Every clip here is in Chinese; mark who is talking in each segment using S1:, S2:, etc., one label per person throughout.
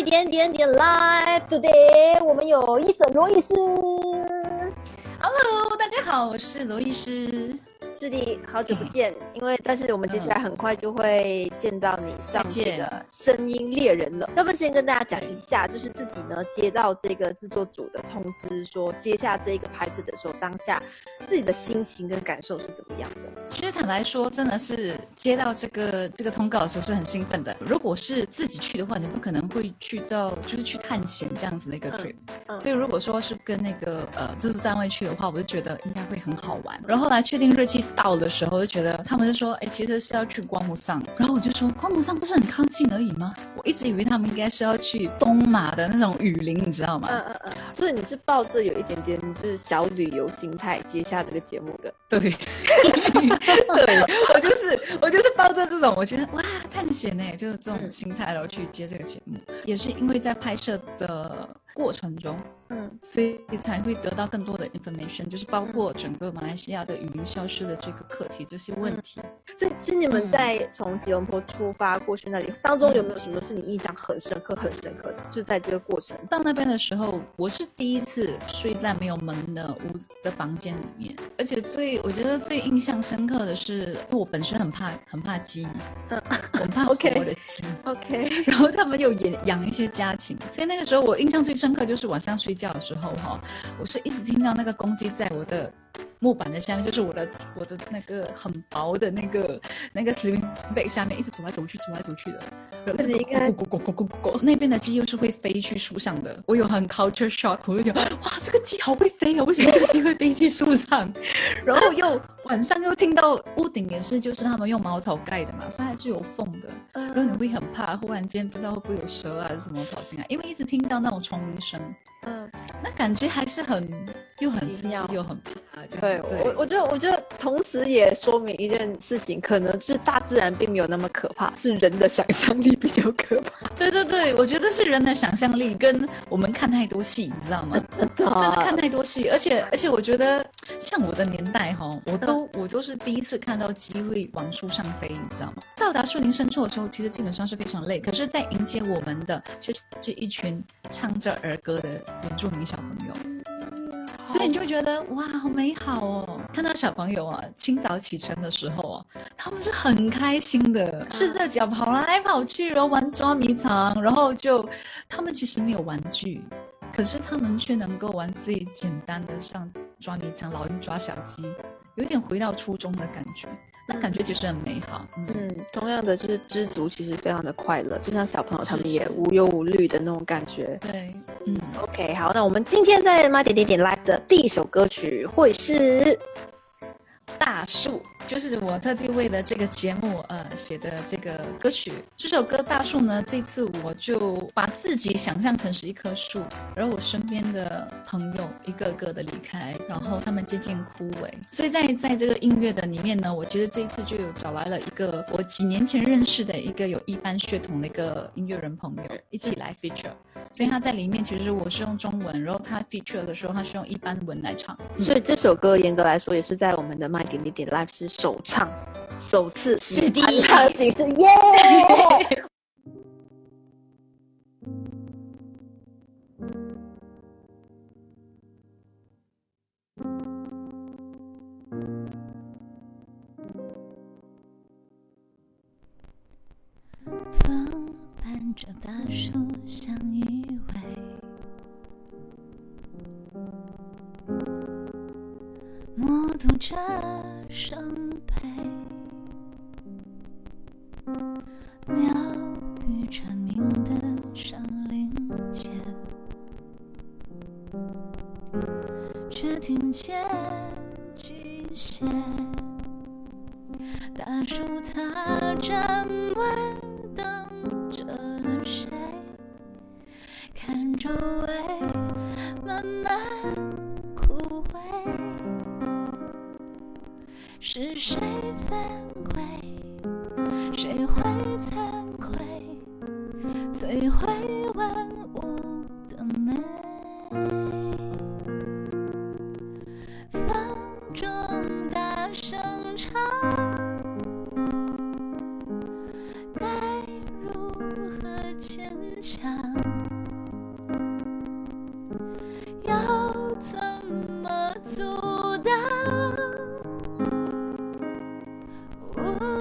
S1: 一点点点 live today，我们有伊森罗伊斯。
S2: Hello，大家好，我是罗伊斯。
S1: 师弟，好久不见。因为，但是我们接下来很快就会见到你上这个《声音猎人》了。要不先跟大家讲一下，就是自己呢接到这个制作组的通知，说接下这个拍摄的时候，当下自己的心情跟感受是怎么样的？
S2: 其实坦白说，真的是接到这个这个通告的时候是很兴奋的。如果是自己去的话，你不可能会去到就是去探险这样子的一个 trip。所以如果说是跟那个呃制作单位去的话，我就觉得应该会很好玩。然后后来确定日期。到的时候就觉得他们就说，哎，其实是要去光木上，然后我就说，光木上不是很靠近而已吗？我一直以为他们应该是要去东马的那种雨林，你知道吗？嗯嗯
S1: 嗯。所以你是抱着有一点点就是小旅游心态接下这个节目的？
S2: 对，对我就是我就是抱着这种，我觉得哇，探险呢，就是这种心态然后去接这个节目，也是因为在拍摄的过程中。嗯，所以才会得到更多的 information，就是包括整个马来西亚的语音消失的这个课题这些问题。
S1: 所以，其实你们在从吉隆坡出发过去那里当中，有没有什么是你印象很深刻、很深刻的？就在这个过程
S2: 到那边的时候，我是第一次睡在没有门的屋的房间里面，而且最我觉得最印象深刻的是，因为我本身很怕很怕鸡，嗯，很怕活的鸡，
S1: OK，
S2: 然后他们又养养一些家禽，所以那个时候我印象最深刻就是晚上睡。觉的时候哈，我是一直听到那个公鸡在我的木板的下面，就是我的我的那个很薄的那个那个 sleeping bag 下面，一直走来走去，走来走去的。
S1: 那你应该
S2: 咕咕咕咕咕咕咕，那边的鸡又是会飞去树上的。我有很 culture shock，我就觉得哇，这个鸡好会飞啊！为什么这个鸡会飞去树上？然后又晚上又听到屋顶也是，就是他们用茅草盖的嘛，所以还是有缝的。然后你会很怕，忽然间不知道会不会有蛇啊还是什么跑进来，因为一直听到那种虫鸣声。嗯，那感觉还是很又很刺激又很怕。
S1: 对，我我觉得我觉得同时也说明一件事情，可能是大自然并没有那么可怕，是人的想象力比较可怕。
S2: 对对对，我觉得是人的想象力跟我们看太多戏，你知道吗？真的是看太多戏，而且而且我觉得像我的年代哈，我都我都是第一次看到机会往树上飞，你知道吗？到达树林深处的时候，其实基本上是非常累，可是，在迎接我们的就是这一群唱着儿歌的。原住民小朋友，所以你就觉得哇，好美好哦！看到小朋友啊，清早起床的时候啊，他们是很开心的，赤着脚跑来跑去，然后玩捉迷藏，然后就他们其实没有玩具，可是他们却能够玩最简单的，像抓迷藏、老鹰抓小鸡，有点回到初中的感觉。那感觉其实很美好。
S1: 嗯，同样的就是知足，其实非常的快乐，就像小朋友他们也无忧无虑的那种感觉。
S2: 对，嗯
S1: ，OK，好，那我们今天在妈点点点 Live 的第一首歌曲会是。
S2: 大树就是我特地为了这个节目呃写的这个歌曲。这首歌《大树》呢，这次我就把自己想象成是一棵树，而我身边的朋友一个个的离开，然后他们渐渐枯萎。所以在在这个音乐的里面呢，我觉得这次就有找来了一个我几年前认识的一个有一般血统的一个音乐人朋友一起来 feature。所以他在里面其实我是用中文，然后他 feature 的时候他是用一般文来唱。
S1: 所以这首歌严格来说也是在我们的麦。点点点 live 是首唱，首次
S2: 是第一
S1: 场形式耶！
S3: 风伴着大树却听见琴弦。大树它站稳，等着谁？看周围慢慢枯萎。是谁？犯规？谁？会惭愧？摧毁 Oh.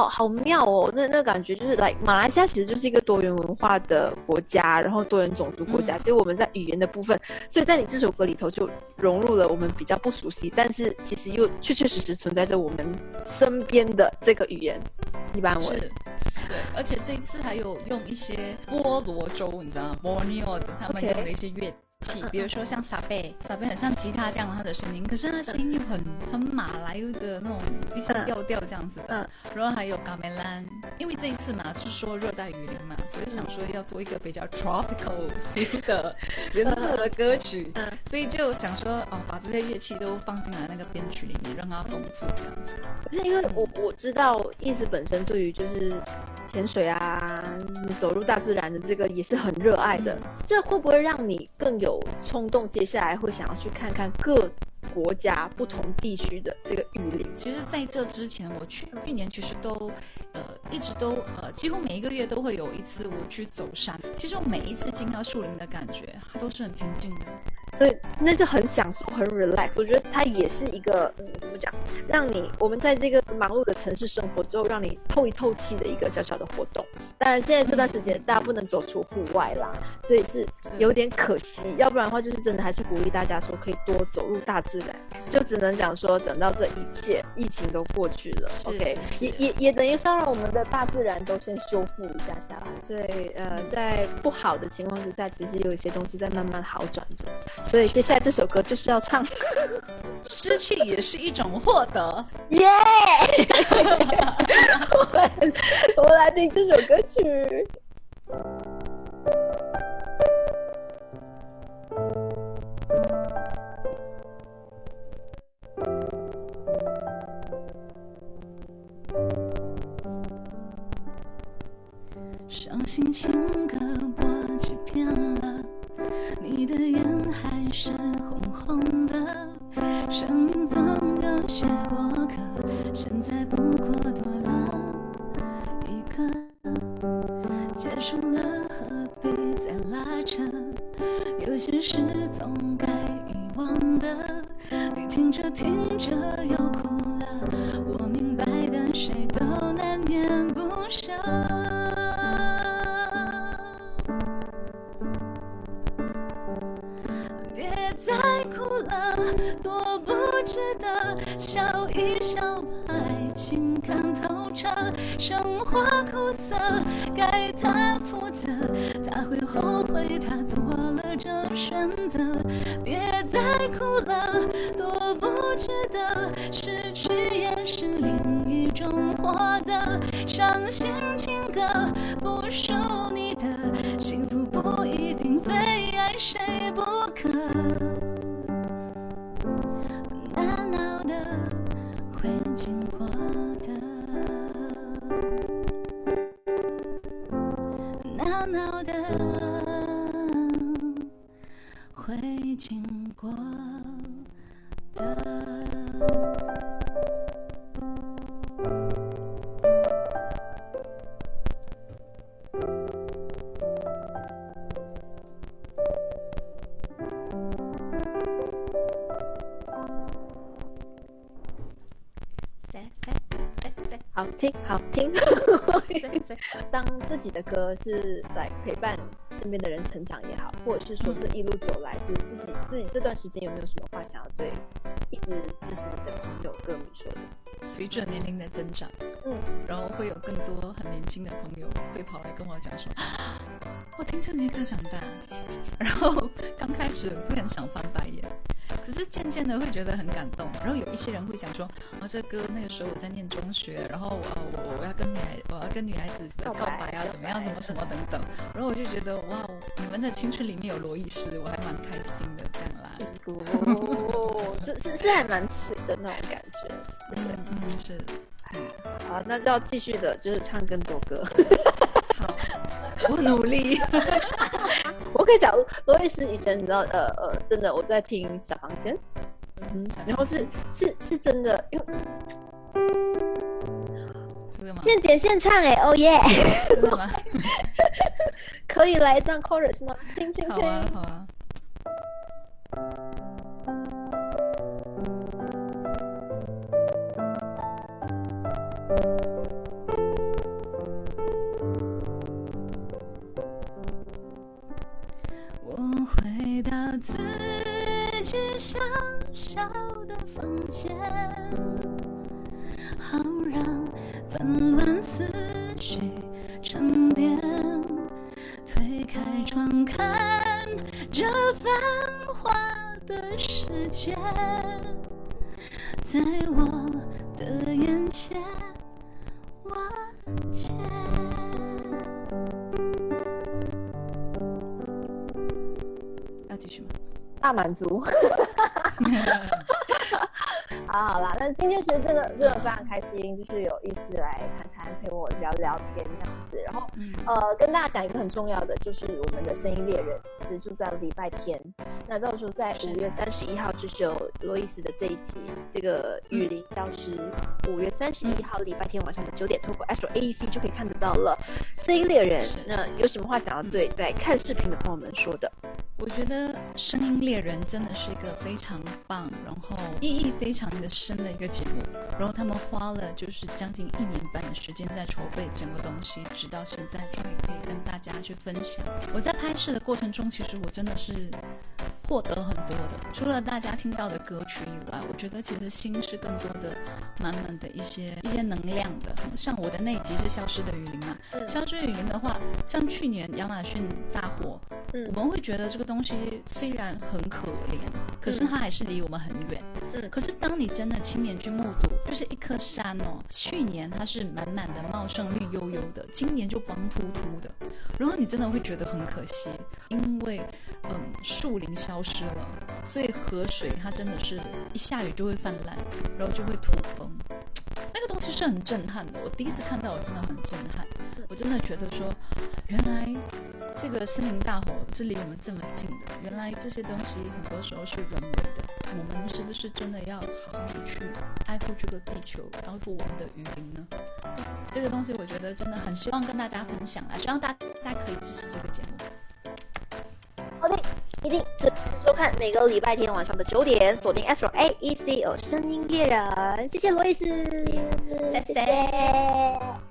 S1: 好好妙哦，那那感觉就是来马来西亚其实就是一个多元文化的国家，然后多元种族国家。
S2: 嗯
S1: 所以我们在语言的部分，所以在你这首歌里头就融入了我们比较不熟悉，但是其实又确确实实存在着我们身边的这个语言——一般
S2: 是，
S1: 文。
S2: 对，而且这一次还有用一些波罗州，你知道吗他们用的一些乐器，比如说像撒贝，撒贝很像吉他这样它的声音，可是它声音又很很马来的那种一些
S1: 嗯
S2: 调调这样子的。
S1: 嗯
S2: 然后还有嘎梅兰，因为这一次嘛是说热带雨林嘛，所以想说要做一个比较 tropical feel 的原色的歌曲，
S1: 嗯
S2: 所以就想说哦，把这些乐器都放进来那个编曲里面，让它丰富这样子。
S1: 不是因为我我知道意思本身对于就是潜水啊、走入大自然的这个也是很热爱的，
S2: 嗯
S1: 这会不会让你更有冲动，接下来会想要去看看各国家不同地区的这个雨林？
S2: 其实，在这之前，我去去年其实都，呃，一直都呃，几乎每一个月都会有一次我去走山。其实我每一次进到树林的感觉，它都是很平静的。
S1: 所以那是很享受、很 relax。我觉得它也是一个嗯，怎么讲，让你我们在这个忙碌的城市生活之后，让你透一透气的一个小小的活动。当然，现在这段时间大家不能走出户外啦，所以是有点可惜。要不然的话，就是真的还是鼓励大家说可以多走入大自然。就只能讲说，等到这一切疫情都过去了
S2: 是
S1: ，OK，也也也等于是让我们的大自然都先修复一下下来。所以呃，在不好的情况之下，其实有一些东西在慢慢好转着。所以接下来这首歌就是要唱，
S2: 失去也是一种获得。
S1: 耶！我们我们来听这首歌曲。
S3: 伤心情歌我欺骗了，你的眼还是红红的。生命总有些过客，现在不过多了笑，把爱情看透彻。生活苦涩，该他负责，他会后悔他做了这选择。别再哭了，多不值得。失去也是另一种获得。伤心情歌不属大脑的回忆。
S1: 好听，好听。当自己的歌是来陪伴身边的人成长也好，或者是说这一路走来是自己自己这段时间有没有什么话想要对一直支持你的朋友歌迷说的？
S2: 随着年龄的增长，
S1: 嗯，
S2: 然后会有更多很年轻的朋友会跑来跟我讲说，啊 我听着你的歌长大，然后刚开始会很想翻白眼，可是渐渐的会觉得很感动。然后有一些人会讲说，啊，这歌那个时候我在念中学，然后呃我我要跟女孩我要跟女孩子告
S1: 告白
S2: 白啊，怎么样，什么什么等等。然后我就觉得哇，你们的青春里面有罗艺师，我还蛮开心的这样啦。
S1: 哦，是是是还蛮脆的那种感觉？
S2: 嗯嗯是，
S1: 好，那就要继续的，就是唱更多歌。
S2: 好，我努力。
S1: 我可可以讲罗伊斯以前你知道呃呃，真的我在听小房间，嗯，然后是是是真的，因为现点现唱哎，哦耶，
S2: 真的吗？
S1: 可以来一段 chorus 吗？听听听，
S2: 好啊好啊。
S3: 小小的房间，好让纷乱思绪沉淀。推开窗，看这繁华的世界，在我的眼前瓦解。
S1: 大满足，好好啦，那今天其实真的真的非常开心，就是有意思来谈谈，陪我聊聊天这样子。然后，呃，跟大家讲一个很重要的，就是我们的声音猎人其实就在礼拜天。那到时候在五月三十一号，就是有罗伊斯的这一集，这个雨林消失。五月三十一号礼拜天晚上的九点，透过 Astro AEC 就可以看得到了。声音猎人，那有什么话想要对在看视频的朋友们说的？
S2: 我觉得《声音猎人》真的是一个非常棒，然后意义非常的深的一个节目。然后他们花了就是将近一年半的时间在筹备整个东西，直到现在终于可以跟大家去分享。我在拍摄的过程中，其实我真的是获得很多的。除了大家听到的歌曲以外，我觉得其实心是更多的满满的一些一些能量的。像我的那一集是《消失的雨林》嘛，《消失雨林》的话，像去年亚马逊大火，我们会觉得这个。东西虽然很可怜，可是它还是离我们很远。嗯，可是当你真的亲眼去目睹，就是一颗山哦，去年它是满满的茂盛绿油油的，今年就光秃秃的，然后你真的会觉得很可惜，因为嗯树林消失了，所以河水它真的是一下雨就会泛滥，然后就会土崩。那个东西是很震撼的，我第一次看到，我真的很震撼。我真的觉得说，原来这个森林大火是离我们这么近的。原来这些东西很多时候是人为的。我们是不是真的要好好的去爱护这个地球，爱护我们的雨林呢？这个东西我觉得真的很希望跟大家分享啊！希望大家可以支持这个节目。
S1: 好的，一定准时收看每个礼拜天晚上的九点，锁定 Astro A E C 哦声音猎人。谢谢罗伊斯，
S2: 谢谢。